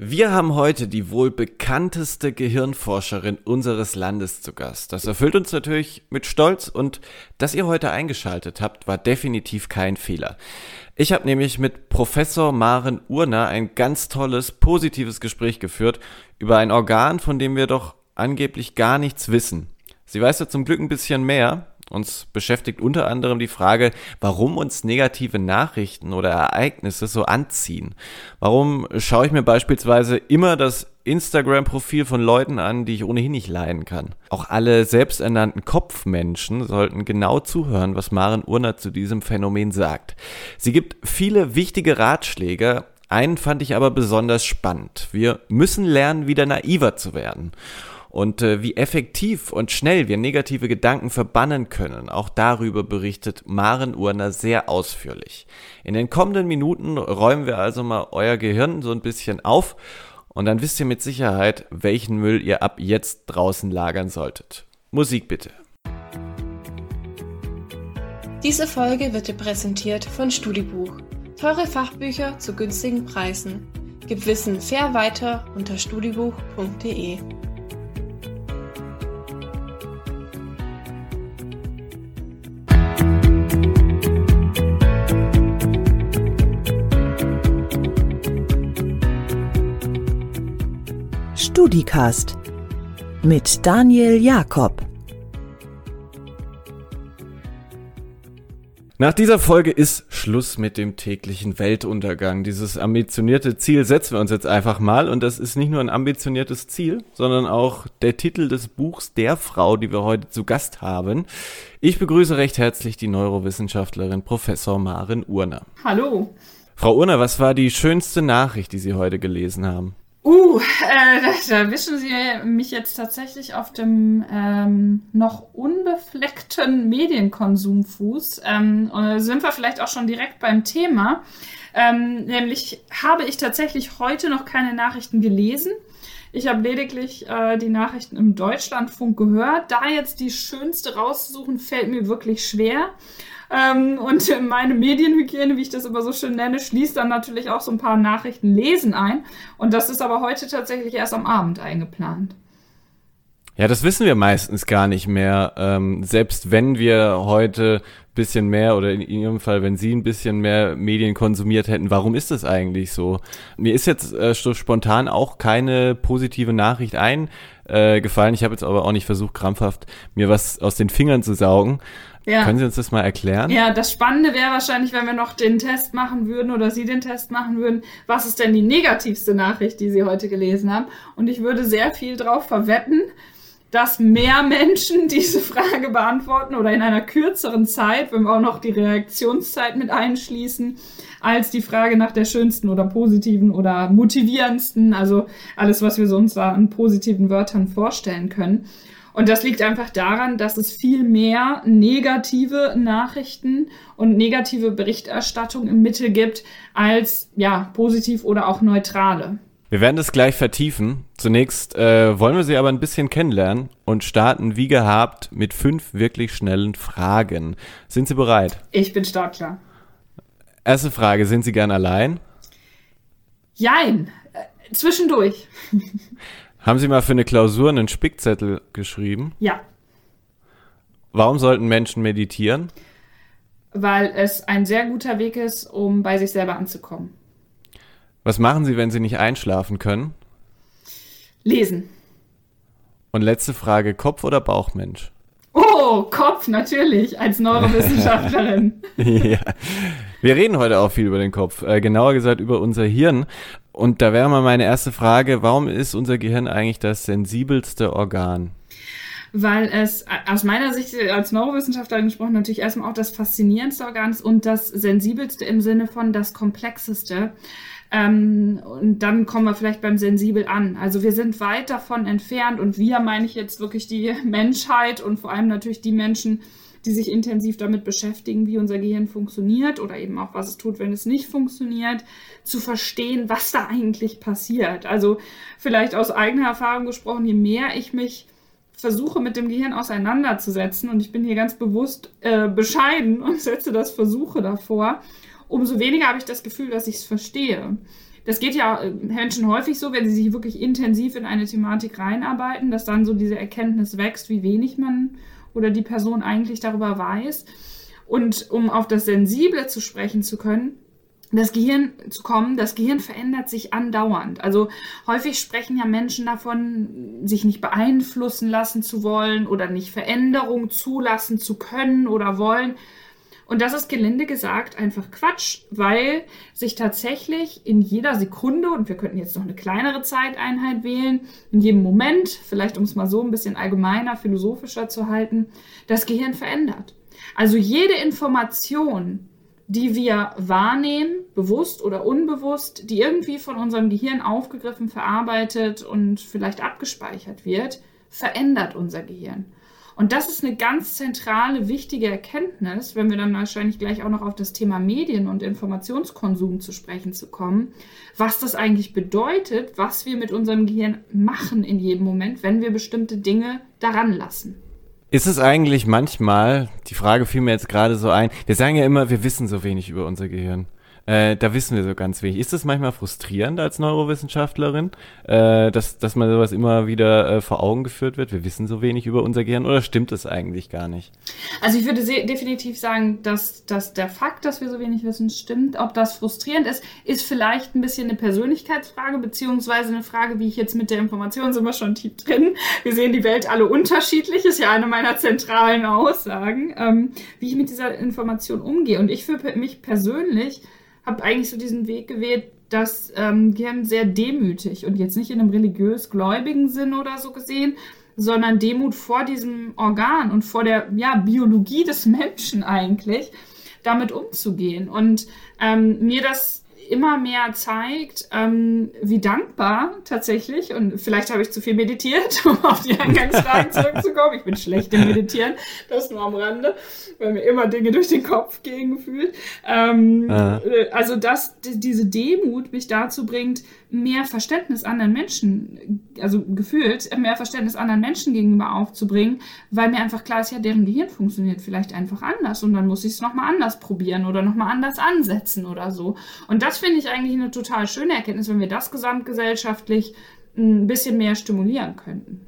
Wir haben heute die wohl bekannteste Gehirnforscherin unseres Landes zu Gast. Das erfüllt uns natürlich mit Stolz und dass ihr heute eingeschaltet habt, war definitiv kein Fehler. Ich habe nämlich mit Professor Maren Urner ein ganz tolles, positives Gespräch geführt über ein Organ, von dem wir doch angeblich gar nichts wissen. Sie weiß ja zum Glück ein bisschen mehr, uns beschäftigt unter anderem die Frage, warum uns negative Nachrichten oder Ereignisse so anziehen. Warum schaue ich mir beispielsweise immer das Instagram-Profil von Leuten an, die ich ohnehin nicht leiden kann. Auch alle selbsternannten Kopfmenschen sollten genau zuhören, was Maren Urner zu diesem Phänomen sagt. Sie gibt viele wichtige Ratschläge, einen fand ich aber besonders spannend. Wir müssen lernen, wieder naiver zu werden und äh, wie effektiv und schnell wir negative Gedanken verbannen können. Auch darüber berichtet Maren Urner sehr ausführlich. In den kommenden Minuten räumen wir also mal euer Gehirn so ein bisschen auf und dann wisst ihr mit Sicherheit, welchen Müll ihr ab jetzt draußen lagern solltet. Musik bitte. Diese Folge wird dir präsentiert von Studibuch. Teure Fachbücher zu günstigen Preisen. Gib Wissen fair weiter unter studibuch.de. StudiCast mit Daniel Jakob. Nach dieser Folge ist Schluss mit dem täglichen Weltuntergang. Dieses ambitionierte Ziel setzen wir uns jetzt einfach mal und das ist nicht nur ein ambitioniertes Ziel, sondern auch der Titel des Buchs der Frau, die wir heute zu Gast haben. Ich begrüße recht herzlich die Neurowissenschaftlerin Professor Maren Urner. Hallo. Frau Urner, was war die schönste Nachricht, die Sie heute gelesen haben? Uh, äh, da, da wischen Sie mich jetzt tatsächlich auf dem ähm, noch unbefleckten Medienkonsumfuß. Ähm, sind wir vielleicht auch schon direkt beim Thema. Ähm, nämlich habe ich tatsächlich heute noch keine Nachrichten gelesen. Ich habe lediglich äh, die Nachrichten im Deutschlandfunk gehört. Da jetzt die schönste rauszusuchen, fällt mir wirklich schwer. Ähm, und meine Medienhygiene, wie ich das immer so schön nenne, schließt dann natürlich auch so ein paar Nachrichten lesen ein. Und das ist aber heute tatsächlich erst am Abend eingeplant. Ja, das wissen wir meistens gar nicht mehr. Ähm, selbst wenn wir heute bisschen mehr oder in Ihrem Fall, wenn Sie ein bisschen mehr Medien konsumiert hätten, warum ist das eigentlich so? Mir ist jetzt äh, spontan auch keine positive Nachricht eingefallen. Äh, ich habe jetzt aber auch nicht versucht, krampfhaft mir was aus den Fingern zu saugen. Ja. Können Sie uns das mal erklären? Ja, das Spannende wäre wahrscheinlich, wenn wir noch den Test machen würden oder Sie den Test machen würden, was ist denn die negativste Nachricht, die Sie heute gelesen haben? Und ich würde sehr viel drauf verwetten, dass mehr Menschen diese Frage beantworten oder in einer kürzeren Zeit, wenn wir auch noch die Reaktionszeit mit einschließen, als die Frage nach der schönsten oder positiven oder motivierendsten, also alles, was wir uns da an positiven Wörtern vorstellen können. Und das liegt einfach daran, dass es viel mehr negative Nachrichten und negative Berichterstattung im Mittel gibt als ja positiv oder auch neutrale. Wir werden das gleich vertiefen. Zunächst äh, wollen wir Sie aber ein bisschen kennenlernen und starten wie gehabt mit fünf wirklich schnellen Fragen. Sind Sie bereit? Ich bin startklar. Erste Frage, sind Sie gern allein? Jein, äh, zwischendurch. Haben Sie mal für eine Klausur einen Spickzettel geschrieben? Ja. Warum sollten Menschen meditieren? Weil es ein sehr guter Weg ist, um bei sich selber anzukommen. Was machen Sie, wenn Sie nicht einschlafen können? Lesen. Und letzte Frage, Kopf oder Bauchmensch? Oh, Kopf, natürlich, als Neurowissenschaftlerin. ja. Wir reden heute auch viel über den Kopf, äh, genauer gesagt über unser Hirn. Und da wäre mal meine erste Frage, warum ist unser Gehirn eigentlich das sensibelste Organ? Weil es aus meiner Sicht als Neurowissenschaftlerin gesprochen natürlich erstmal auch das faszinierendste Organ ist und das sensibelste im Sinne von das komplexeste. Ähm, und dann kommen wir vielleicht beim Sensibel an. Also wir sind weit davon entfernt und wir meine ich jetzt wirklich die Menschheit und vor allem natürlich die Menschen, die sich intensiv damit beschäftigen, wie unser Gehirn funktioniert oder eben auch, was es tut, wenn es nicht funktioniert, zu verstehen, was da eigentlich passiert. Also vielleicht aus eigener Erfahrung gesprochen, je mehr ich mich versuche mit dem Gehirn auseinanderzusetzen und ich bin hier ganz bewusst äh, bescheiden und setze das Versuche davor, umso weniger habe ich das Gefühl, dass ich es verstehe. das geht ja äh, Menschen häufig so, wenn sie sich wirklich intensiv in eine Thematik reinarbeiten, dass dann so diese Erkenntnis wächst, wie wenig man oder die Person eigentlich darüber weiß. Und um auf das Sensible zu sprechen zu können, das Gehirn zu kommen, das Gehirn verändert sich andauernd. Also häufig sprechen ja Menschen davon, sich nicht beeinflussen lassen zu wollen oder nicht Veränderung zulassen zu können oder wollen. Und das ist gelinde gesagt einfach Quatsch, weil sich tatsächlich in jeder Sekunde, und wir könnten jetzt noch eine kleinere Zeiteinheit wählen, in jedem Moment, vielleicht um es mal so ein bisschen allgemeiner, philosophischer zu halten, das Gehirn verändert. Also jede Information, die wir wahrnehmen, bewusst oder unbewusst, die irgendwie von unserem Gehirn aufgegriffen, verarbeitet und vielleicht abgespeichert wird, verändert unser Gehirn. Und das ist eine ganz zentrale, wichtige Erkenntnis, wenn wir dann wahrscheinlich gleich auch noch auf das Thema Medien und Informationskonsum zu sprechen zu kommen, was das eigentlich bedeutet, was wir mit unserem Gehirn machen in jedem Moment, wenn wir bestimmte Dinge daran lassen. Ist es eigentlich manchmal, die Frage fiel mir jetzt gerade so ein, wir sagen ja immer, wir wissen so wenig über unser Gehirn. Äh, da wissen wir so ganz wenig. Ist es manchmal frustrierend als Neurowissenschaftlerin, äh, dass, dass man sowas immer wieder äh, vor Augen geführt wird? Wir wissen so wenig über unser Gehirn oder stimmt es eigentlich gar nicht? Also ich würde definitiv sagen, dass, dass der Fakt, dass wir so wenig wissen, stimmt. Ob das frustrierend ist, ist vielleicht ein bisschen eine Persönlichkeitsfrage, beziehungsweise eine Frage, wie ich jetzt mit der Information sind wir schon tief drin. Wir sehen die Welt alle unterschiedlich, ist ja eine meiner zentralen Aussagen, ähm, wie ich mit dieser Information umgehe. Und ich für mich persönlich habe eigentlich so diesen Weg gewählt, das ähm, Gehirn sehr demütig und jetzt nicht in einem religiös-gläubigen Sinn oder so gesehen, sondern Demut vor diesem Organ und vor der ja, Biologie des Menschen eigentlich, damit umzugehen. Und ähm, mir das immer mehr zeigt, ähm, wie dankbar tatsächlich, und vielleicht habe ich zu viel meditiert, um auf die Eingangsfragen zurückzukommen. Ich bin schlecht im Meditieren, das nur am Rande, weil mir immer Dinge durch den Kopf gehen gefühlt. Ähm, ah. Also, dass diese Demut mich dazu bringt, mehr Verständnis anderen Menschen, also gefühlt, mehr Verständnis anderen Menschen gegenüber aufzubringen, weil mir einfach klar ist, ja, deren Gehirn funktioniert vielleicht einfach anders und dann muss ich es nochmal anders probieren oder nochmal anders ansetzen oder so. Und das finde ich eigentlich eine total schöne Erkenntnis, wenn wir das gesamtgesellschaftlich ein bisschen mehr stimulieren könnten.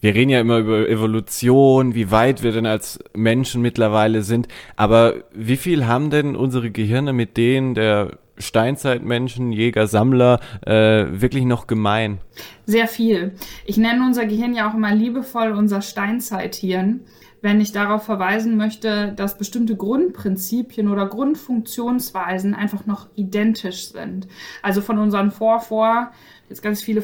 Wir reden ja immer über Evolution, wie weit wir denn als Menschen mittlerweile sind. Aber wie viel haben denn unsere Gehirne mit denen der Steinzeitmenschen, Jäger, Sammler äh, wirklich noch gemein? Sehr viel. Ich nenne unser Gehirn ja auch immer liebevoll unser Steinzeithirn, wenn ich darauf verweisen möchte, dass bestimmte Grundprinzipien oder Grundfunktionsweisen einfach noch identisch sind. Also von unseren Vorvor, jetzt ganz viele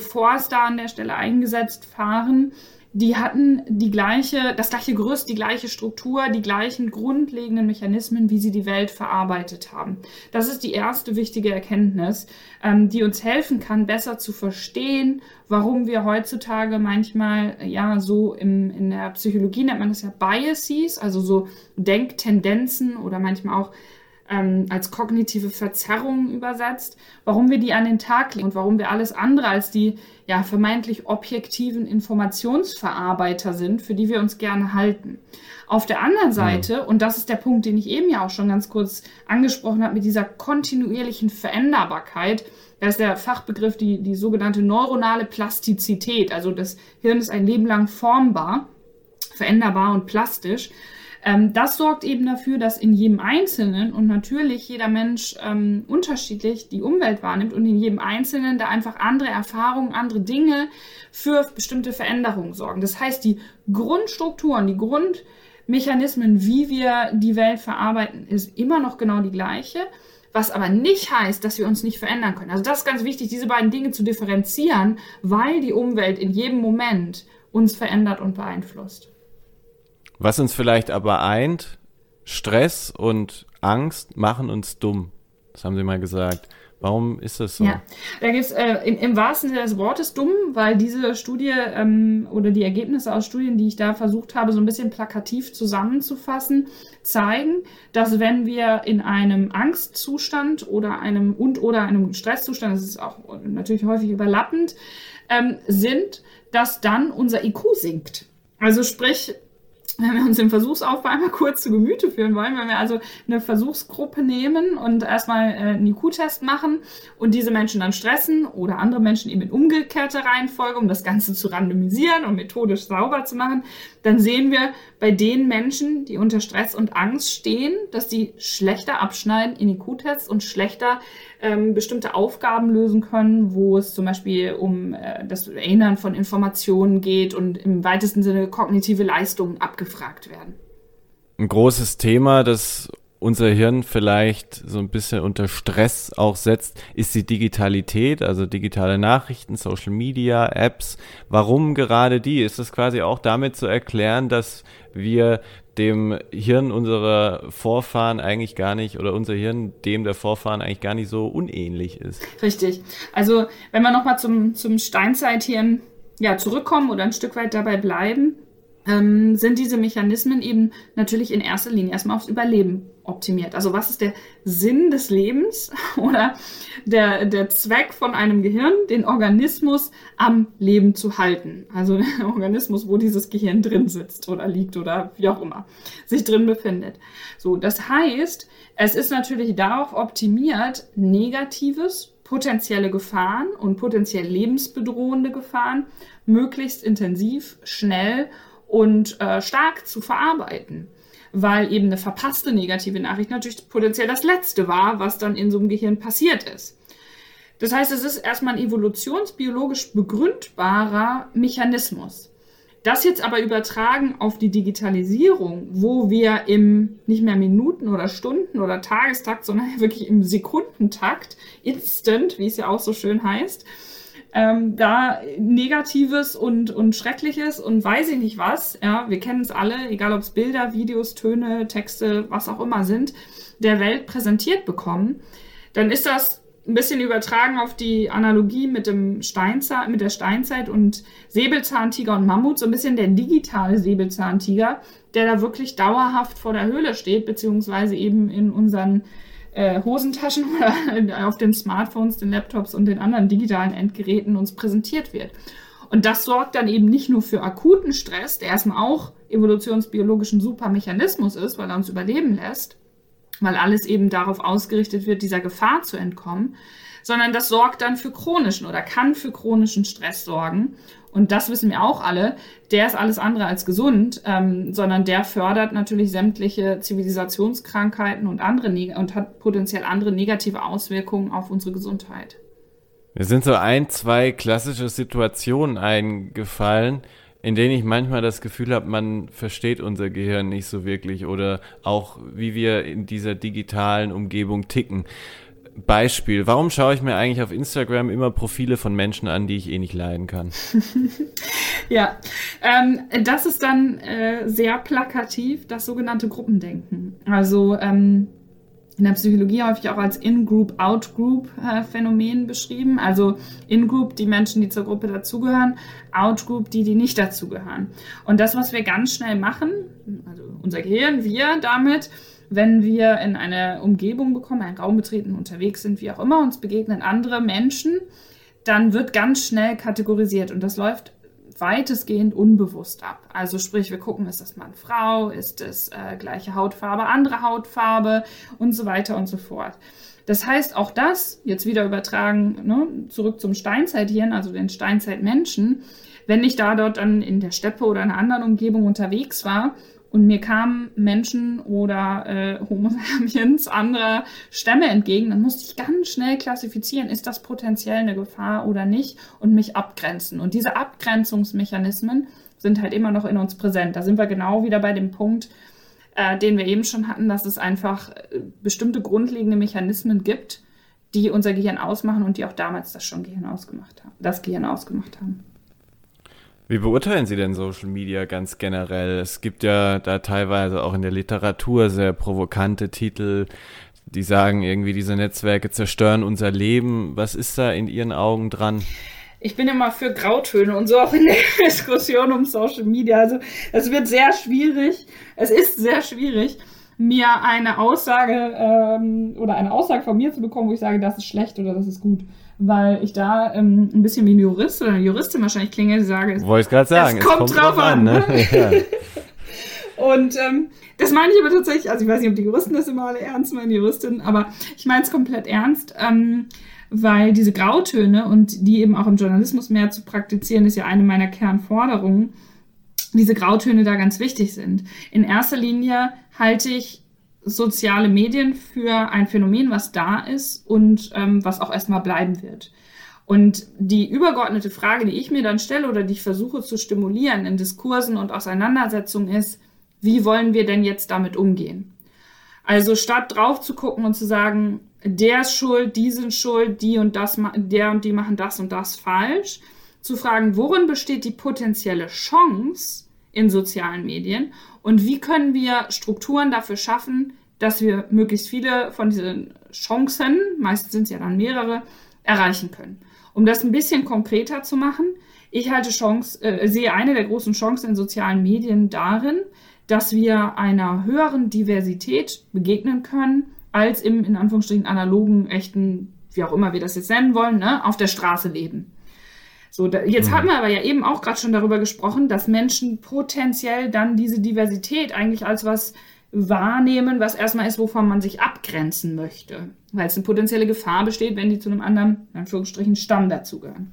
da an der Stelle eingesetzt fahren, die hatten die gleiche, das gleiche Gerüst, die gleiche Struktur, die gleichen grundlegenden Mechanismen, wie sie die Welt verarbeitet haben. Das ist die erste wichtige Erkenntnis, ähm, die uns helfen kann, besser zu verstehen, warum wir heutzutage manchmal, ja, so im, in der Psychologie nennt man das ja Biases, also so Denktendenzen oder manchmal auch ähm, als kognitive Verzerrung übersetzt, warum wir die an den Tag legen und warum wir alles andere als die ja, vermeintlich objektiven Informationsverarbeiter sind, für die wir uns gerne halten. Auf der anderen Seite, mhm. und das ist der Punkt, den ich eben ja auch schon ganz kurz angesprochen habe, mit dieser kontinuierlichen Veränderbarkeit, da ist der Fachbegriff die, die sogenannte neuronale Plastizität. Also das Hirn ist ein Leben lang formbar, veränderbar und plastisch. Ähm, das sorgt eben dafür, dass in jedem Einzelnen und natürlich jeder Mensch ähm, unterschiedlich die Umwelt wahrnimmt und in jedem Einzelnen da einfach andere Erfahrungen, andere Dinge für bestimmte Veränderungen sorgen. Das heißt, die Grundstrukturen, die Grundmechanismen, wie wir die Welt verarbeiten, ist immer noch genau die gleiche. Was aber nicht heißt, dass wir uns nicht verändern können. Also das ist ganz wichtig, diese beiden Dinge zu differenzieren, weil die Umwelt in jedem Moment uns verändert und beeinflusst. Was uns vielleicht aber eint, Stress und Angst machen uns dumm. Das haben Sie mal gesagt. Warum ist das so? Ja, da gibt es äh, im wahrsten Sinne des Wortes dumm, weil diese Studie ähm, oder die Ergebnisse aus Studien, die ich da versucht habe, so ein bisschen plakativ zusammenzufassen, zeigen, dass wenn wir in einem Angstzustand oder einem und oder einem Stresszustand, das ist auch natürlich häufig überlappend, ähm, sind, dass dann unser IQ sinkt. Also sprich, wenn wir uns den Versuchsaufbau einmal kurz zu Gemüte führen wollen, wenn wir also eine Versuchsgruppe nehmen und erstmal äh, einen IQ-Test machen und diese Menschen dann stressen oder andere Menschen eben in umgekehrter Reihenfolge, um das Ganze zu randomisieren und methodisch sauber zu machen, dann sehen wir bei den Menschen, die unter Stress und Angst stehen, dass die schlechter abschneiden in IQ-Tests und schlechter ähm, bestimmte Aufgaben lösen können, wo es zum Beispiel um äh, das Erinnern von Informationen geht und im weitesten Sinne kognitive Leistungen abgefragt gefragt werden. Ein großes Thema, das unser Hirn vielleicht so ein bisschen unter Stress auch setzt, ist die Digitalität, also digitale Nachrichten, Social Media, Apps. Warum gerade die? Ist das quasi auch damit zu erklären, dass wir dem Hirn unserer Vorfahren eigentlich gar nicht oder unser Hirn dem der Vorfahren eigentlich gar nicht so unähnlich ist. Richtig. Also wenn wir nochmal zum, zum Steinzeithirn ja, zurückkommen oder ein Stück weit dabei bleiben, ähm, sind diese Mechanismen eben natürlich in erster Linie erstmal aufs Überleben optimiert. Also was ist der Sinn des Lebens oder der, der Zweck von einem Gehirn, den Organismus am Leben zu halten? Also der Organismus, wo dieses Gehirn drin sitzt oder liegt oder wie auch immer sich drin befindet. So, das heißt, es ist natürlich darauf optimiert, negatives potenzielle Gefahren und potenziell lebensbedrohende Gefahren möglichst intensiv, schnell und äh, stark zu verarbeiten. Weil eben eine verpasste negative Nachricht natürlich potenziell das Letzte war, was dann in so einem Gehirn passiert ist. Das heißt, es ist erstmal ein evolutionsbiologisch begründbarer Mechanismus. Das jetzt aber übertragen auf die Digitalisierung, wo wir im nicht mehr Minuten oder Stunden oder Tagestakt, sondern wirklich im Sekundentakt, instant, wie es ja auch so schön heißt, ähm, da Negatives und, und Schreckliches und weiß ich nicht was, ja, wir kennen es alle, egal ob es Bilder, Videos, Töne, Texte, was auch immer sind, der Welt präsentiert bekommen, dann ist das ein bisschen übertragen auf die Analogie mit dem Steinzeit, mit der Steinzeit und Säbelzahntiger und Mammut, so ein bisschen der digitale Säbelzahntiger, der da wirklich dauerhaft vor der Höhle steht, beziehungsweise eben in unseren äh, Hosentaschen oder auf den Smartphones, den Laptops und den anderen digitalen Endgeräten uns präsentiert wird. Und das sorgt dann eben nicht nur für akuten Stress, der erstmal auch evolutionsbiologischen Supermechanismus ist, weil er uns überleben lässt, weil alles eben darauf ausgerichtet wird, dieser Gefahr zu entkommen, sondern das sorgt dann für chronischen oder kann für chronischen Stress sorgen und das wissen wir auch alle, der ist alles andere als gesund, ähm, sondern der fördert natürlich sämtliche Zivilisationskrankheiten und andere und hat potenziell andere negative Auswirkungen auf unsere Gesundheit. Mir sind so ein, zwei klassische Situationen eingefallen, in denen ich manchmal das Gefühl habe, man versteht unser Gehirn nicht so wirklich oder auch wie wir in dieser digitalen Umgebung ticken. Beispiel, warum schaue ich mir eigentlich auf Instagram immer Profile von Menschen an, die ich eh nicht leiden kann? ja, ähm, das ist dann äh, sehr plakativ, das sogenannte Gruppendenken. Also ähm, in der Psychologie häufig auch als In-Group, Out-Group-Phänomen äh, beschrieben. Also In-Group die Menschen, die zur Gruppe dazugehören, Out-Group die, die nicht dazugehören. Und das, was wir ganz schnell machen, also unser Gehirn, wir damit, wenn wir in eine Umgebung bekommen, einen Raum betreten, unterwegs sind, wie auch immer, uns begegnen andere Menschen, dann wird ganz schnell kategorisiert und das läuft weitestgehend unbewusst ab. Also sprich, wir gucken, ist das Mann, Frau, ist es äh, gleiche Hautfarbe, andere Hautfarbe und so weiter und so fort. Das heißt, auch das, jetzt wieder übertragen, ne, zurück zum Steinzeithirn, also den Steinzeitmenschen, wenn ich da dort dann in der Steppe oder in einer anderen Umgebung unterwegs war, und mir kamen Menschen oder äh, Homo sapiens anderer Stämme entgegen, dann musste ich ganz schnell klassifizieren, ist das potenziell eine Gefahr oder nicht und mich abgrenzen. Und diese Abgrenzungsmechanismen sind halt immer noch in uns präsent. Da sind wir genau wieder bei dem Punkt, äh, den wir eben schon hatten, dass es einfach äh, bestimmte grundlegende Mechanismen gibt, die unser Gehirn ausmachen und die auch damals das schon Gehirn ausgemacht haben, das Gehirn ausgemacht haben. Wie beurteilen Sie denn Social Media ganz generell? Es gibt ja da teilweise auch in der Literatur sehr provokante Titel, die sagen irgendwie, diese Netzwerke zerstören unser Leben. Was ist da in Ihren Augen dran? Ich bin immer für Grautöne und so auch in der Diskussion um Social Media. Also es wird sehr schwierig. Es ist sehr schwierig, mir eine Aussage ähm, oder eine Aussage von mir zu bekommen, wo ich sage, das ist schlecht oder das ist gut weil ich da ähm, ein bisschen wie ein Jurist oder eine Juristin wahrscheinlich klinge, die sage, Wollte ich gerade sagen, es, kommt, es kommt drauf, an. an ne? ja. Und ähm, das meine ich aber tatsächlich, also ich weiß nicht, ob die Juristen das immer alle ernst meinen, die Juristinnen, aber ich meine es komplett ernst, ähm, weil diese Grautöne und die eben auch im Journalismus mehr zu praktizieren, ist ja eine meiner Kernforderungen, diese Grautöne da ganz wichtig sind. In erster Linie halte ich soziale Medien für ein Phänomen, was da ist und ähm, was auch erstmal bleiben wird. Und die übergeordnete Frage, die ich mir dann stelle oder die ich versuche zu stimulieren in Diskursen und Auseinandersetzungen ist, wie wollen wir denn jetzt damit umgehen? Also statt drauf zu gucken und zu sagen, der ist schuld, die sind schuld, die und das, der und die machen das und das falsch, zu fragen, worin besteht die potenzielle Chance in sozialen Medien und wie können wir Strukturen dafür schaffen, dass wir möglichst viele von diesen Chancen, meistens sind es ja dann mehrere, erreichen können. Um das ein bisschen konkreter zu machen, ich halte Chance, äh, sehe eine der großen Chancen in sozialen Medien darin, dass wir einer höheren Diversität begegnen können, als im, in Anführungsstrichen, analogen, echten, wie auch immer wir das jetzt nennen wollen, ne, auf der Straße leben. So, da, jetzt mhm. haben wir aber ja eben auch gerade schon darüber gesprochen, dass Menschen potenziell dann diese Diversität eigentlich als was wahrnehmen, was erstmal ist, wovon man sich abgrenzen möchte, weil es eine potenzielle Gefahr besteht, wenn die zu einem anderen, in Anführungsstrichen, Stamm dazugehören.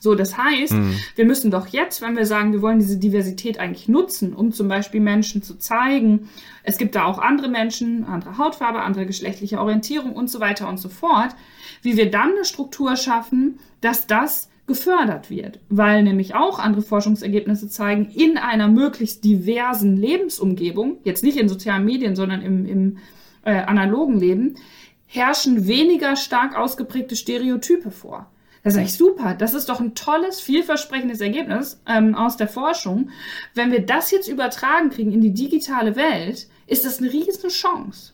So, das heißt, mhm. wir müssen doch jetzt, wenn wir sagen, wir wollen diese Diversität eigentlich nutzen, um zum Beispiel Menschen zu zeigen, es gibt da auch andere Menschen, andere Hautfarbe, andere geschlechtliche Orientierung und so weiter und so fort, wie wir dann eine Struktur schaffen, dass das gefördert wird, weil nämlich auch andere Forschungsergebnisse zeigen, in einer möglichst diversen Lebensumgebung, jetzt nicht in sozialen Medien, sondern im, im äh, analogen Leben, herrschen weniger stark ausgeprägte Stereotype vor. Das ist echt super. Das ist doch ein tolles, vielversprechendes Ergebnis ähm, aus der Forschung. Wenn wir das jetzt übertragen kriegen in die digitale Welt, ist das eine riesen Chance.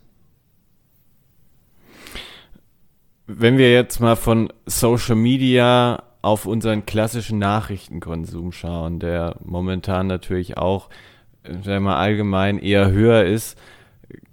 Wenn wir jetzt mal von Social Media auf unseren klassischen Nachrichtenkonsum schauen, der momentan natürlich auch, wir mal, allgemein eher höher ist,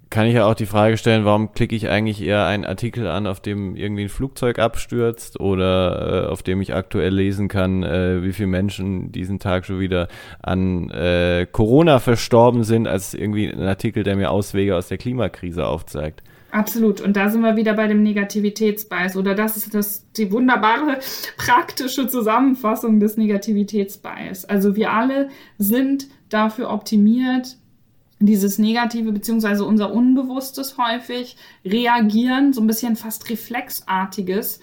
kann ich ja auch die Frage stellen, warum klicke ich eigentlich eher einen Artikel an, auf dem irgendwie ein Flugzeug abstürzt oder äh, auf dem ich aktuell lesen kann, äh, wie viele Menschen diesen Tag schon wieder an äh, Corona verstorben sind, als irgendwie ein Artikel, der mir Auswege aus der Klimakrise aufzeigt. Absolut. Und da sind wir wieder bei dem Negativitätsbias. Oder das ist das, die wunderbare praktische Zusammenfassung des Negativitätsbias. Also wir alle sind dafür optimiert, dieses Negative beziehungsweise unser Unbewusstes häufig reagieren, so ein bisschen fast reflexartiges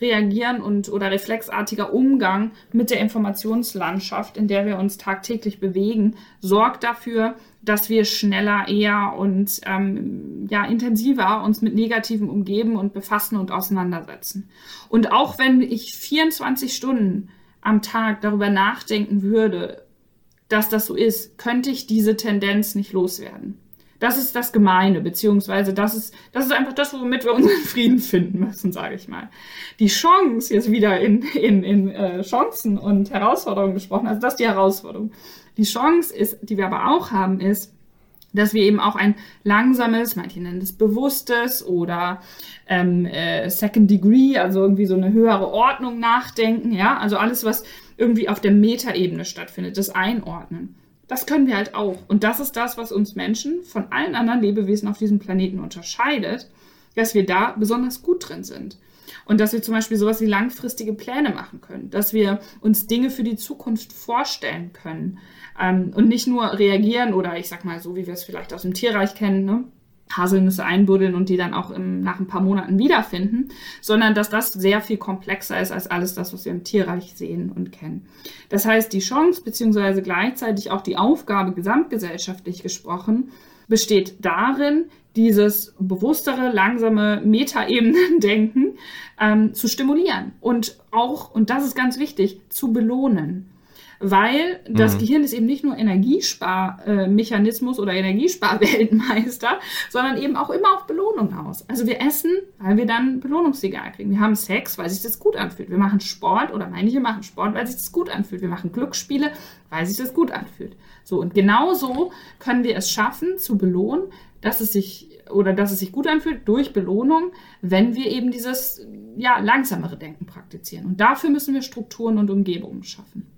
reagieren und oder reflexartiger Umgang mit der Informationslandschaft, in der wir uns tagtäglich bewegen, sorgt dafür, dass wir schneller, eher und ähm, ja intensiver uns mit Negativen umgeben und befassen und auseinandersetzen. Und auch wenn ich 24 Stunden am Tag darüber nachdenken würde, dass das so ist, könnte ich diese Tendenz nicht loswerden. Das ist das Gemeine, beziehungsweise das ist, das ist einfach das, womit wir unseren Frieden finden müssen, sage ich mal. Die Chance, jetzt wieder in, in, in äh, Chancen und Herausforderungen gesprochen, also das ist die Herausforderung. Die Chance ist, die wir aber auch haben, ist, dass wir eben auch ein langsames, manche nennen es bewusstes oder ähm, äh, Second Degree, also irgendwie so eine höhere Ordnung nachdenken, ja, also alles, was irgendwie auf der Metaebene stattfindet, das Einordnen. Das können wir halt auch. Und das ist das, was uns Menschen von allen anderen Lebewesen auf diesem Planeten unterscheidet, dass wir da besonders gut drin sind. Und dass wir zum Beispiel sowas wie langfristige Pläne machen können, dass wir uns Dinge für die Zukunft vorstellen können ähm, und nicht nur reagieren oder ich sag mal so, wie wir es vielleicht aus dem Tierreich kennen, ne? Haselnüsse einbuddeln und die dann auch im, nach ein paar Monaten wiederfinden, sondern dass das sehr viel komplexer ist als alles das, was wir im Tierreich sehen und kennen. Das heißt, die Chance beziehungsweise gleichzeitig auch die Aufgabe gesamtgesellschaftlich gesprochen besteht darin, dieses bewusstere, langsame Metaebenen-Denken ähm, zu stimulieren und auch, und das ist ganz wichtig, zu belohnen weil das mhm. Gehirn ist eben nicht nur Energiesparmechanismus oder Energiesparweltmeister, sondern eben auch immer auf Belohnung aus. Also wir essen, weil wir dann Belohnungssignal kriegen. Wir haben Sex, weil sich das gut anfühlt. Wir machen Sport oder manche machen Sport, weil sich das gut anfühlt. Wir machen Glücksspiele, weil sich das gut anfühlt. So und genauso können wir es schaffen zu belohnen, dass es sich oder dass es sich gut anfühlt durch Belohnung, wenn wir eben dieses ja langsamere Denken praktizieren. Und dafür müssen wir Strukturen und Umgebungen schaffen.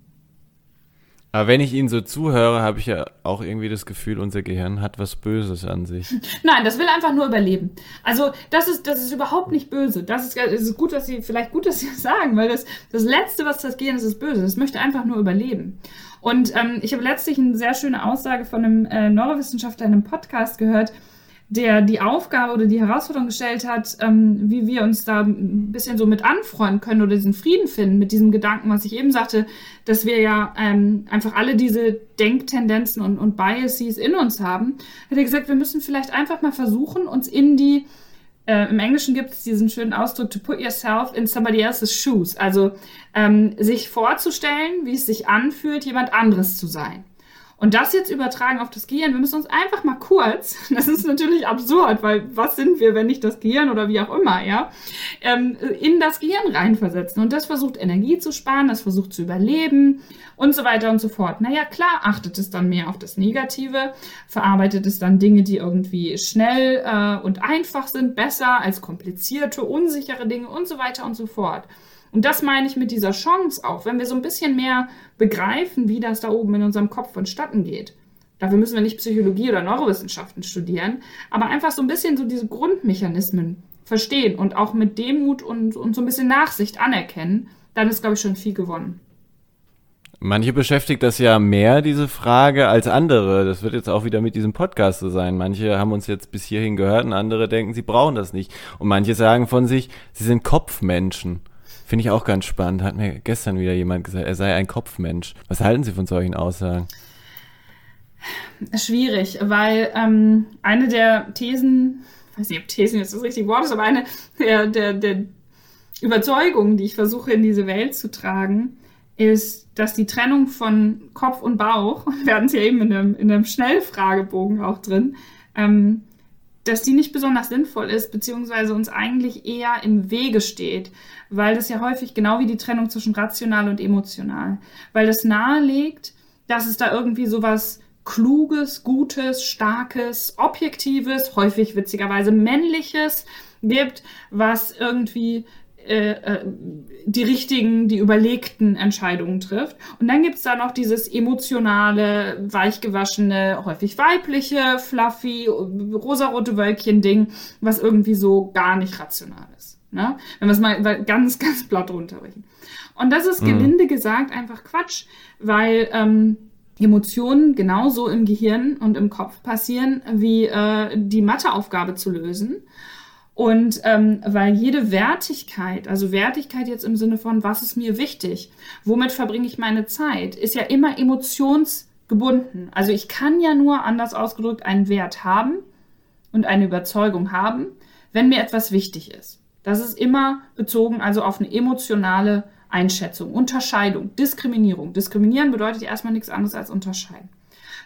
Aber wenn ich Ihnen so zuhöre, habe ich ja auch irgendwie das Gefühl, unser Gehirn hat was Böses an sich. Nein, das will einfach nur überleben. Also das ist, das ist überhaupt nicht böse. Das ist, das ist gut, dass Sie, vielleicht gut, dass Sie das sagen, weil das, das Letzte, was das Gehirn ist, ist böse. Das möchte einfach nur überleben. Und ähm, ich habe letztlich eine sehr schöne Aussage von einem äh, Neurowissenschaftler in einem Podcast gehört, der die Aufgabe oder die Herausforderung gestellt hat, ähm, wie wir uns da ein bisschen so mit anfreunden können oder diesen Frieden finden mit diesem Gedanken, was ich eben sagte, dass wir ja ähm, einfach alle diese Denktendenzen und, und Biases in uns haben, hat er gesagt, wir müssen vielleicht einfach mal versuchen, uns in die äh, Im Englischen gibt es diesen schönen Ausdruck, to put yourself in somebody else's shoes. Also ähm, sich vorzustellen, wie es sich anfühlt, jemand anderes zu sein. Und das jetzt übertragen auf das Gehirn, wir müssen uns einfach mal kurz, das ist natürlich absurd, weil was sind wir, wenn nicht das Gehirn oder wie auch immer, ja, ähm, in das Gehirn reinversetzen. Und das versucht Energie zu sparen, das versucht zu überleben und so weiter und so fort. Naja, klar, achtet es dann mehr auf das Negative, verarbeitet es dann Dinge, die irgendwie schnell äh, und einfach sind, besser als komplizierte, unsichere Dinge und so weiter und so fort. Und das meine ich mit dieser Chance auch, wenn wir so ein bisschen mehr begreifen, wie das da oben in unserem Kopf vonstatten geht. Dafür müssen wir nicht Psychologie oder Neurowissenschaften studieren, aber einfach so ein bisschen so diese Grundmechanismen verstehen und auch mit Demut und, und so ein bisschen Nachsicht anerkennen, dann ist, glaube ich, schon viel gewonnen. Manche beschäftigt das ja mehr, diese Frage, als andere. Das wird jetzt auch wieder mit diesem Podcast so sein. Manche haben uns jetzt bis hierhin gehört und andere denken, sie brauchen das nicht. Und manche sagen von sich, sie sind Kopfmenschen. Finde ich auch ganz spannend. Hat mir gestern wieder jemand gesagt, er sei ein Kopfmensch. Was halten Sie von solchen Aussagen? Schwierig, weil ähm, eine der Thesen, ich weiß nicht, ob Thesen jetzt das richtige Wort ist, aber eine der, der, der Überzeugungen, die ich versuche in diese Welt zu tragen, ist, dass die Trennung von Kopf und Bauch, hatten es ja eben in einem, in einem Schnellfragebogen auch drin, ähm, dass die nicht besonders sinnvoll ist, beziehungsweise uns eigentlich eher im Wege steht, weil das ja häufig genau wie die Trennung zwischen rational und emotional, weil das nahelegt, dass es da irgendwie sowas Kluges, Gutes, Starkes, Objektives, häufig witzigerweise Männliches gibt, was irgendwie äh, äh, die richtigen, die überlegten Entscheidungen trifft. Und dann gibt's da noch dieses emotionale, weichgewaschene, häufig weibliche, fluffy, rosarote Wölkchen-Ding, was irgendwie so gar nicht rational ist. Ne? Wenn wir es mal ganz, ganz platt runterbrechen. Und das ist mhm. gelinde mhm. gesagt einfach Quatsch, weil ähm, Emotionen genauso im Gehirn und im Kopf passieren, wie äh, die Matheaufgabe zu lösen. Und ähm, weil jede Wertigkeit, also Wertigkeit jetzt im Sinne von, was ist mir wichtig, womit verbringe ich meine Zeit, ist ja immer emotionsgebunden. Also ich kann ja nur, anders ausgedrückt, einen Wert haben und eine Überzeugung haben, wenn mir etwas wichtig ist. Das ist immer bezogen also auf eine emotionale Einschätzung, Unterscheidung, Diskriminierung. Diskriminieren bedeutet erstmal nichts anderes als unterscheiden.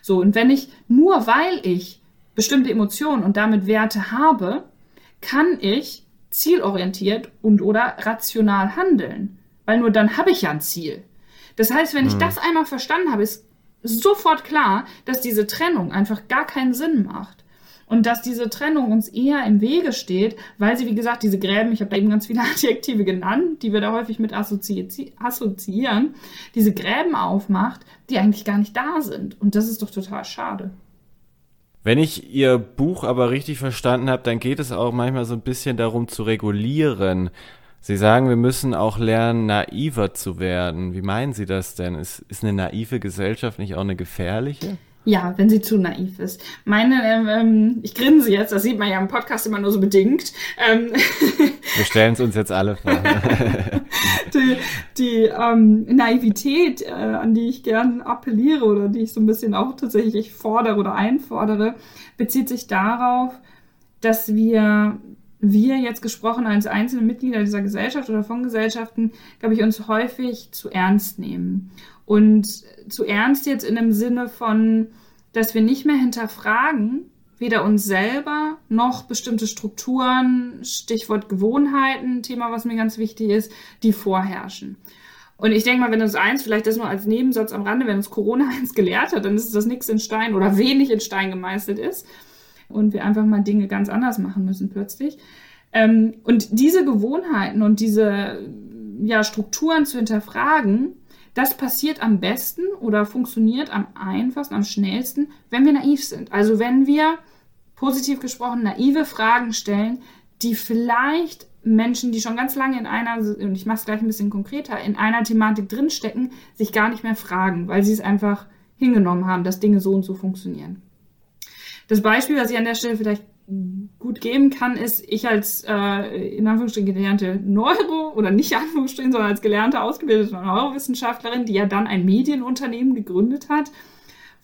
So, und wenn ich nur weil ich bestimmte Emotionen und damit Werte habe, kann ich zielorientiert und oder rational handeln. Weil nur dann habe ich ja ein Ziel. Das heißt, wenn ich mhm. das einmal verstanden habe, ist sofort klar, dass diese Trennung einfach gar keinen Sinn macht. Und dass diese Trennung uns eher im Wege steht, weil sie, wie gesagt, diese Gräben, ich habe da eben ganz viele Adjektive genannt, die wir da häufig mit assozi assoziieren, diese Gräben aufmacht, die eigentlich gar nicht da sind. Und das ist doch total schade. Wenn ich Ihr Buch aber richtig verstanden habe, dann geht es auch manchmal so ein bisschen darum zu regulieren. Sie sagen, wir müssen auch lernen, naiver zu werden. Wie meinen Sie das denn? Ist, ist eine naive Gesellschaft nicht auch eine gefährliche? Ja, wenn sie zu naiv ist. Meine, ähm, ähm ich grinse jetzt, das sieht man ja im Podcast immer nur so bedingt. Ähm, Wir stellen es uns jetzt alle vor. die die ähm, Naivität, äh, an die ich gern appelliere oder die ich so ein bisschen auch tatsächlich fordere oder einfordere, bezieht sich darauf, dass wir wir jetzt gesprochen als einzelne Mitglieder dieser Gesellschaft oder von Gesellschaften, glaube ich, uns häufig zu ernst nehmen. Und zu ernst jetzt in dem Sinne von, dass wir nicht mehr hinterfragen, weder uns selber noch bestimmte Strukturen, Stichwort Gewohnheiten, Thema, was mir ganz wichtig ist, die vorherrschen. Und ich denke mal, wenn uns eins, vielleicht das nur als Nebensatz am Rande, wenn uns Corona eins gelehrt hat, dann ist es, dass nichts in Stein oder wenig in Stein gemeißelt ist und wir einfach mal Dinge ganz anders machen müssen plötzlich. Ähm, und diese Gewohnheiten und diese ja, Strukturen zu hinterfragen, das passiert am besten oder funktioniert am einfachsten, am schnellsten, wenn wir naiv sind. Also wenn wir, positiv gesprochen, naive Fragen stellen, die vielleicht Menschen, die schon ganz lange in einer, und ich mache es gleich ein bisschen konkreter, in einer Thematik drinstecken, sich gar nicht mehr fragen, weil sie es einfach hingenommen haben, dass Dinge so und so funktionieren. Das Beispiel, was ich an der Stelle vielleicht gut geben kann, ist, ich als äh, in Anführungsstrichen gelernte Neuro oder nicht in Anführungsstrichen, sondern als gelernte, ausgebildete Neurowissenschaftlerin, die ja dann ein Medienunternehmen gegründet hat,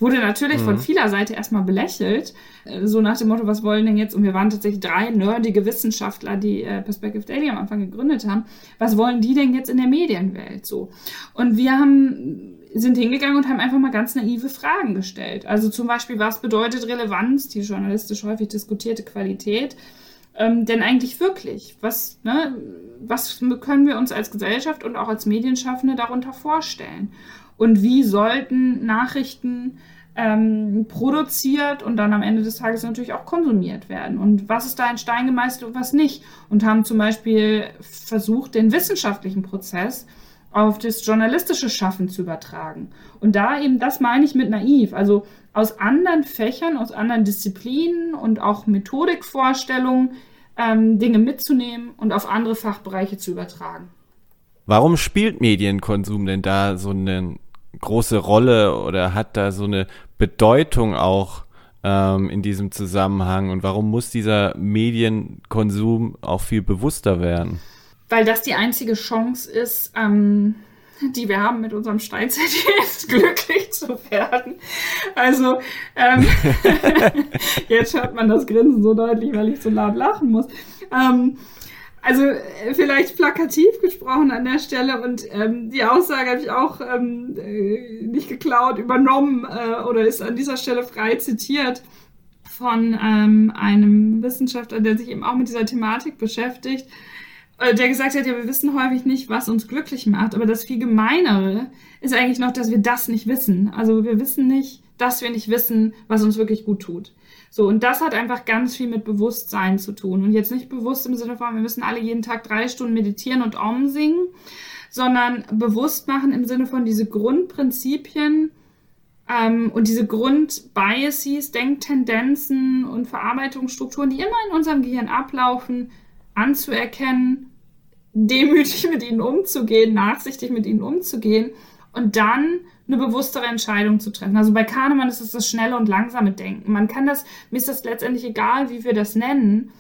wurde natürlich mhm. von vieler Seite erstmal belächelt. Äh, so nach dem Motto, was wollen denn jetzt? Und wir waren tatsächlich drei nerdige Wissenschaftler, die äh, Perspective Daily am Anfang gegründet haben. Was wollen die denn jetzt in der Medienwelt so? Und wir haben sind hingegangen und haben einfach mal ganz naive Fragen gestellt. Also zum Beispiel, was bedeutet Relevanz, die journalistisch häufig diskutierte Qualität, ähm, denn eigentlich wirklich? Was, ne, was können wir uns als Gesellschaft und auch als Medienschaffende darunter vorstellen? Und wie sollten Nachrichten ähm, produziert und dann am Ende des Tages natürlich auch konsumiert werden. Und was ist da in Stein gemeißelt und was nicht? Und haben zum Beispiel versucht, den wissenschaftlichen Prozess auf das journalistische Schaffen zu übertragen. Und da eben, das meine ich mit naiv, also aus anderen Fächern, aus anderen Disziplinen und auch Methodikvorstellungen ähm, Dinge mitzunehmen und auf andere Fachbereiche zu übertragen. Warum spielt Medienkonsum denn da so eine große Rolle oder hat da so eine Bedeutung auch ähm, in diesem Zusammenhang und warum muss dieser Medienkonsum auch viel bewusster werden? Weil das die einzige Chance ist, ähm, die wir haben mit unserem Steinzeit glücklich zu werden. Also ähm, jetzt hört man das Grinsen so deutlich, weil ich so laut lachen muss. Ähm, also äh, vielleicht plakativ gesprochen an der Stelle und ähm, die Aussage habe ich auch ähm, äh, nicht geklaut, übernommen äh, oder ist an dieser Stelle frei zitiert von ähm, einem Wissenschaftler, der sich eben auch mit dieser Thematik beschäftigt. Äh, der gesagt hat, ja, wir wissen häufig nicht, was uns glücklich macht, aber das viel gemeinere ist eigentlich noch, dass wir das nicht wissen. Also wir wissen nicht, dass wir nicht wissen, was uns wirklich gut tut. So, und das hat einfach ganz viel mit Bewusstsein zu tun. Und jetzt nicht bewusst im Sinne von, wir müssen alle jeden Tag drei Stunden meditieren und Om singen, sondern bewusst machen im Sinne von diese Grundprinzipien ähm, und diese Grundbiases, Denktendenzen und Verarbeitungsstrukturen, die immer in unserem Gehirn ablaufen, anzuerkennen, demütig mit ihnen umzugehen, nachsichtig mit ihnen umzugehen und dann eine bewusstere Entscheidung zu treffen. Also bei Kahnemann ist es das schnelle und langsame Denken. Man kann das, mir ist das letztendlich egal, wie wir das nennen.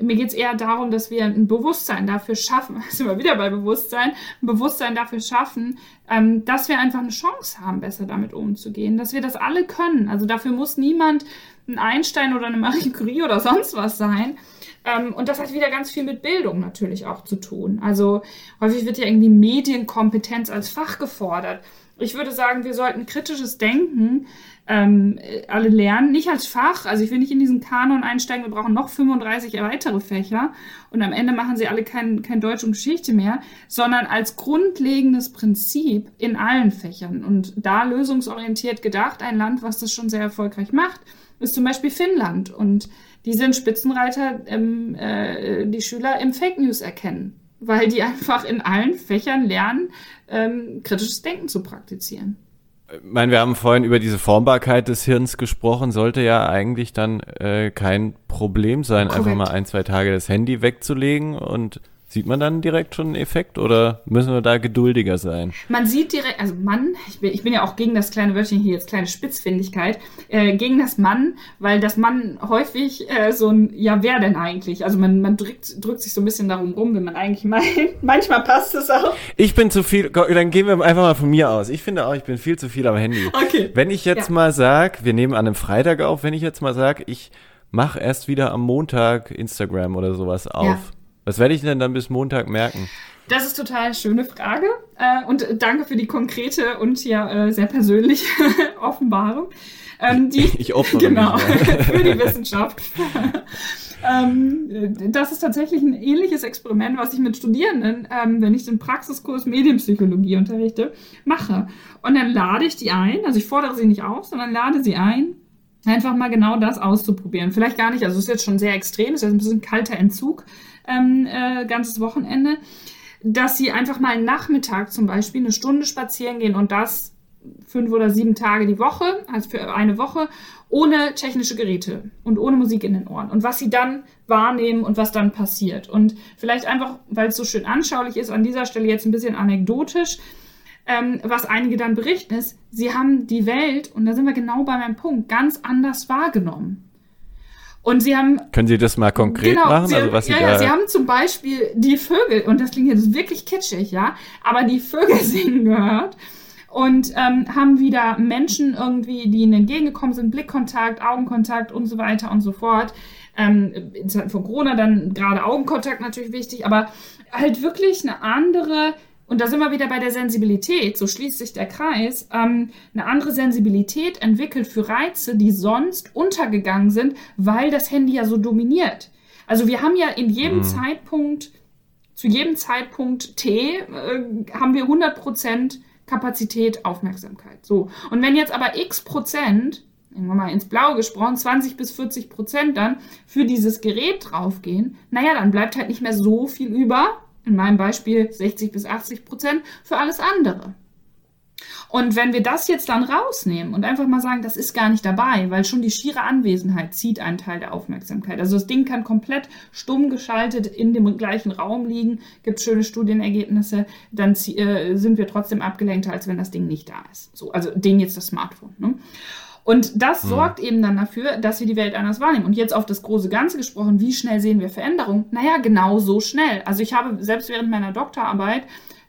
Mir geht es eher darum, dass wir ein Bewusstsein dafür schaffen, sind wir wieder bei Bewusstsein, ein Bewusstsein dafür schaffen, ähm, dass wir einfach eine Chance haben, besser damit umzugehen, dass wir das alle können. Also dafür muss niemand ein Einstein oder eine Marie Curie oder sonst was sein, ähm, und das hat wieder ganz viel mit Bildung natürlich auch zu tun. Also häufig wird ja irgendwie Medienkompetenz als Fach gefordert. Ich würde sagen, wir sollten kritisches Denken ähm, alle lernen, nicht als Fach. Also ich will nicht in diesen Kanon einsteigen, wir brauchen noch 35 weitere Fächer und am Ende machen sie alle kein, kein Deutsch und Geschichte mehr, sondern als grundlegendes Prinzip in allen Fächern. Und da lösungsorientiert gedacht, ein Land, was das schon sehr erfolgreich macht, ist zum Beispiel Finnland. Und die sind Spitzenreiter, ähm, äh, die Schüler im Fake News erkennen, weil die einfach in allen Fächern lernen, ähm, kritisches Denken zu praktizieren. Ich meine, wir haben vorhin über diese Formbarkeit des Hirns gesprochen, sollte ja eigentlich dann äh, kein Problem sein, Korrekt. einfach mal ein, zwei Tage das Handy wegzulegen und Sieht man dann direkt schon einen Effekt oder müssen wir da geduldiger sein? Man sieht direkt, also Mann, ich bin, ich bin ja auch gegen das kleine Wörtchen hier jetzt kleine Spitzfindigkeit, äh, gegen das Mann, weil das Mann häufig äh, so ein, ja, wer denn eigentlich? Also man, man drückt, drückt sich so ein bisschen darum rum, wenn man eigentlich meint. Manchmal passt es auch. Ich bin zu viel, dann gehen wir einfach mal von mir aus. Ich finde auch, ich bin viel zu viel am Handy. Okay. Wenn ich jetzt ja. mal sag, wir nehmen an einem Freitag auf, wenn ich jetzt mal sag, ich mache erst wieder am Montag Instagram oder sowas auf. Ja was werde ich denn dann bis Montag merken? Das ist total schöne Frage. Äh, und danke für die konkrete und ja äh, sehr persönliche Offenbarung. Ähm, die, ich opfere genau, für die Wissenschaft. ähm, das ist tatsächlich ein ähnliches Experiment, was ich mit Studierenden, ähm, wenn ich den Praxiskurs Medienpsychologie unterrichte, mache. Und dann lade ich die ein, also ich fordere sie nicht auf, sondern lade sie ein, einfach mal genau das auszuprobieren. Vielleicht gar nicht, also es ist jetzt schon sehr extrem, es ist jetzt ein bisschen kalter Entzug, ähm, äh, ganzes Wochenende. dass sie einfach mal Nachmittag zum Beispiel eine Stunde spazieren gehen und das fünf oder sieben Tage die Woche, also für eine Woche, ohne technische Geräte und ohne Musik in den Ohren. Und was sie dann wahrnehmen und was dann passiert. Und vielleicht einfach, weil es so schön anschaulich ist, an dieser Stelle jetzt ein bisschen anekdotisch, ähm, was einige dann berichten, ist, sie haben die Welt, und da sind wir genau bei meinem Punkt, ganz anders wahrgenommen. Und sie haben. Können Sie das mal konkret genau, machen? Sie, also was ja, Sie, ja, sie haben zum Beispiel die Vögel, und das klingt jetzt wirklich kitschig, ja, aber die Vögel singen gehört und ähm, haben wieder Menschen irgendwie, die ihnen entgegengekommen sind, Blickkontakt, Augenkontakt und so weiter und so fort. Ähm, in Zeiten von Corona dann gerade Augenkontakt natürlich wichtig, aber halt wirklich eine andere, und da sind wir wieder bei der Sensibilität, so schließt sich der Kreis, ähm, eine andere Sensibilität entwickelt für Reize, die sonst untergegangen sind, weil das Handy ja so dominiert. Also wir haben ja in jedem mhm. Zeitpunkt, zu jedem Zeitpunkt T, äh, haben wir 100 Prozent Kapazität, Aufmerksamkeit. So. Und wenn jetzt aber x Prozent, nehmen wir mal ins Blaue gesprochen, 20 bis 40 Prozent dann für dieses Gerät draufgehen, naja, dann bleibt halt nicht mehr so viel über, in meinem Beispiel 60 bis 80 Prozent, für alles andere. Und wenn wir das jetzt dann rausnehmen und einfach mal sagen, das ist gar nicht dabei, weil schon die schiere Anwesenheit zieht einen Teil der Aufmerksamkeit. Also das Ding kann komplett stumm geschaltet in dem gleichen Raum liegen, gibt schöne Studienergebnisse, dann äh, sind wir trotzdem abgelenkter, als wenn das Ding nicht da ist. So, also Ding jetzt das Smartphone. Ne? Und das mhm. sorgt eben dann dafür, dass wir die Welt anders wahrnehmen. Und jetzt auf das große Ganze gesprochen, wie schnell sehen wir Veränderungen? Naja, genau so schnell. Also ich habe selbst während meiner Doktorarbeit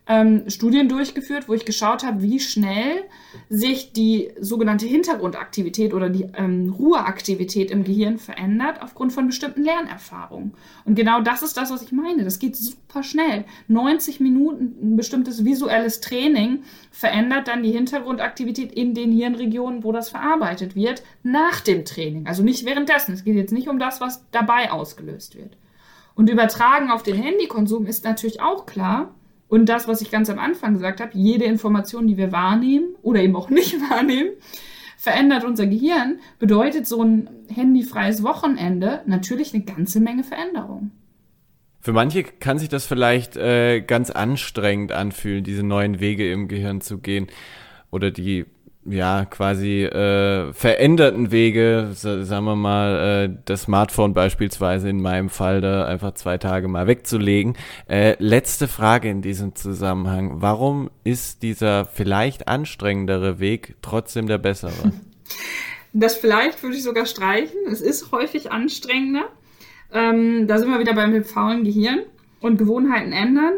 ähm, Studien durchgeführt, wo ich geschaut habe, wie schnell sich die sogenannte Hintergrundaktivität oder die ähm, Ruheaktivität im Gehirn verändert aufgrund von bestimmten Lernerfahrungen. Und genau das ist das, was ich meine. Das geht super schnell. 90 Minuten ein bestimmtes visuelles Training verändert dann die Hintergrundaktivität in den Hirnregionen, wo das verarbeitet wird, nach dem Training. Also nicht währenddessen. Es geht jetzt nicht um das, was dabei ausgelöst wird. Und übertragen auf den Handykonsum ist natürlich auch klar, und das, was ich ganz am Anfang gesagt habe, jede Information, die wir wahrnehmen oder eben auch nicht wahrnehmen, verändert unser Gehirn, bedeutet so ein handyfreies Wochenende natürlich eine ganze Menge Veränderung. Für manche kann sich das vielleicht äh, ganz anstrengend anfühlen, diese neuen Wege im Gehirn zu gehen oder die ja, quasi äh, veränderten Wege, sagen wir mal, äh, das Smartphone beispielsweise in meinem Fall da einfach zwei Tage mal wegzulegen. Äh, letzte Frage in diesem Zusammenhang. Warum ist dieser vielleicht anstrengendere Weg trotzdem der bessere? Das vielleicht würde ich sogar streichen. Es ist häufig anstrengender. Ähm, da sind wir wieder beim faulen Gehirn und Gewohnheiten ändern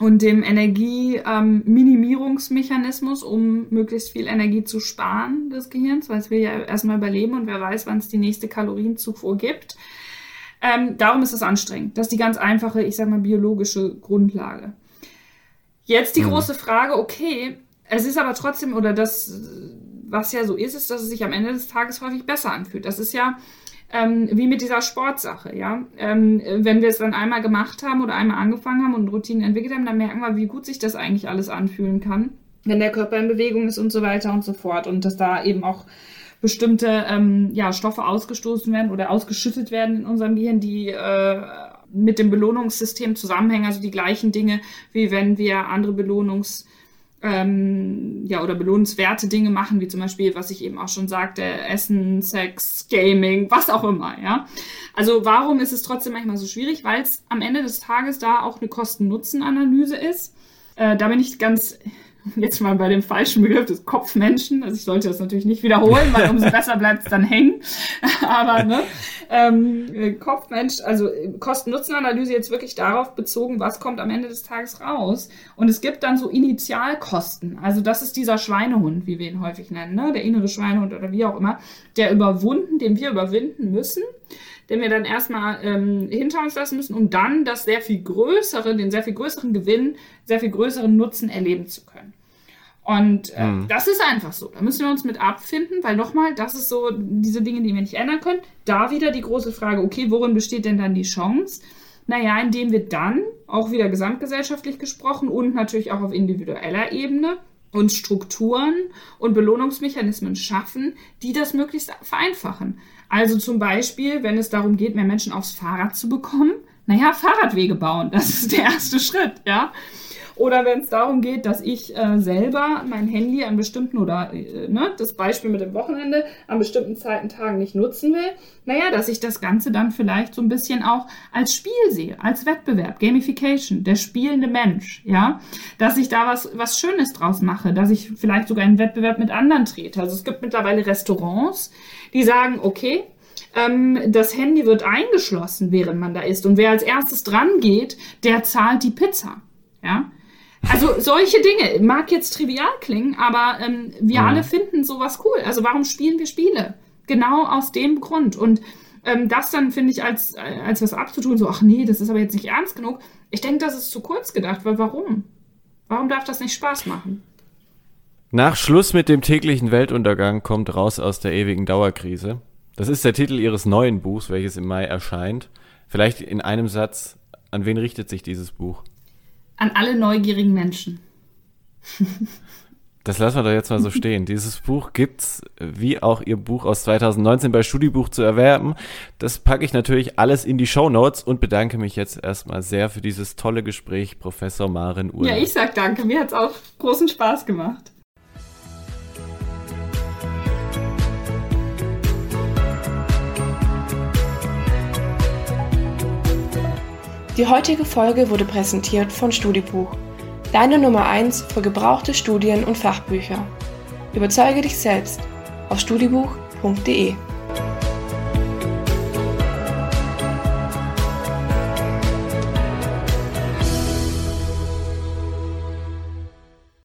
und dem Energieminimierungsmechanismus, ähm, um möglichst viel Energie zu sparen des Gehirns, weil es will ja erstmal überleben und wer weiß, wann es die nächste Kalorienzufuhr gibt. Ähm, darum ist es anstrengend. Das ist die ganz einfache, ich sag mal, biologische Grundlage. Jetzt die mhm. große Frage, okay, es ist aber trotzdem, oder das, was ja so ist, ist, dass es sich am Ende des Tages häufig besser anfühlt. Das ist ja ähm, wie mit dieser Sportsache, ja. Ähm, wenn wir es dann einmal gemacht haben oder einmal angefangen haben und Routinen entwickelt haben, dann merken wir, wie gut sich das eigentlich alles anfühlen kann, wenn der Körper in Bewegung ist und so weiter und so fort und dass da eben auch bestimmte ähm, ja, Stoffe ausgestoßen werden oder ausgeschüttet werden in unserem Gehirn, die äh, mit dem Belohnungssystem zusammenhängen, also die gleichen Dinge, wie wenn wir andere Belohnungs ähm, ja, oder belohnenswerte Dinge machen, wie zum Beispiel, was ich eben auch schon sagte, Essen, Sex, Gaming, was auch immer, ja. Also warum ist es trotzdem manchmal so schwierig? Weil es am Ende des Tages da auch eine Kosten-Nutzen-Analyse ist. Äh, da bin ich ganz jetzt mal bei dem falschen Begriff des Kopfmenschen. Also ich sollte das natürlich nicht wiederholen, weil umso besser bleibt es dann hängen. Aber ne, ähm, Kopfmensch, also Kosten-Nutzen-Analyse jetzt wirklich darauf bezogen, was kommt am Ende des Tages raus. Und es gibt dann so Initialkosten. Also das ist dieser Schweinehund, wie wir ihn häufig nennen, ne? der innere Schweinehund oder wie auch immer, der überwunden, den wir überwinden müssen den wir dann erstmal ähm, hinter uns lassen müssen, um dann das sehr viel größere, den sehr viel größeren Gewinn, sehr viel größeren Nutzen erleben zu können. Und äh, mhm. das ist einfach so. Da müssen wir uns mit abfinden, weil nochmal, das ist so diese Dinge, die wir nicht ändern können. Da wieder die große Frage, okay, worin besteht denn dann die Chance? Naja, indem wir dann, auch wieder gesamtgesellschaftlich gesprochen und natürlich auch auf individueller Ebene, uns Strukturen und Belohnungsmechanismen schaffen, die das möglichst vereinfachen. Also zum Beispiel, wenn es darum geht, mehr Menschen aufs Fahrrad zu bekommen, Naja, Fahrradwege bauen, das ist der erste Schritt, ja. Oder wenn es darum geht, dass ich äh, selber mein Handy an bestimmten oder äh, ne, das Beispiel mit dem Wochenende an bestimmten Zeiten, Tagen nicht nutzen will, naja, dass ich das Ganze dann vielleicht so ein bisschen auch als Spiel sehe, als Wettbewerb, Gamification, der spielende Mensch, ja, dass ich da was, was Schönes draus mache, dass ich vielleicht sogar in Wettbewerb mit anderen trete. Also es gibt mittlerweile Restaurants, die sagen, okay, ähm, das Handy wird eingeschlossen, während man da ist. Und wer als erstes dran geht, der zahlt die Pizza. Ja, also solche Dinge mag jetzt trivial klingen, aber ähm, wir ja. alle finden sowas cool. Also warum spielen wir Spiele? Genau aus dem Grund. Und ähm, das dann finde ich als, als was abzutun, so, ach nee, das ist aber jetzt nicht ernst genug. Ich denke, das ist zu kurz gedacht, weil warum? Warum darf das nicht Spaß machen? Nach Schluss mit dem täglichen Weltuntergang kommt raus aus der ewigen Dauerkrise. Das ist der Titel ihres neuen Buchs, welches im Mai erscheint. Vielleicht in einem Satz, an wen richtet sich dieses Buch? An alle neugierigen Menschen. Das lassen wir doch jetzt mal so stehen. Dieses Buch gibt's, wie auch Ihr Buch aus 2019 bei Studiebuch zu erwerben. Das packe ich natürlich alles in die Show Notes und bedanke mich jetzt erstmal sehr für dieses tolle Gespräch, Professor Maren Uhr. Ja, ich sag danke. Mir hat's auch großen Spaß gemacht. Die heutige Folge wurde präsentiert von Studibuch, deine Nummer 1 für gebrauchte Studien und Fachbücher. Überzeuge dich selbst auf studibuch.de.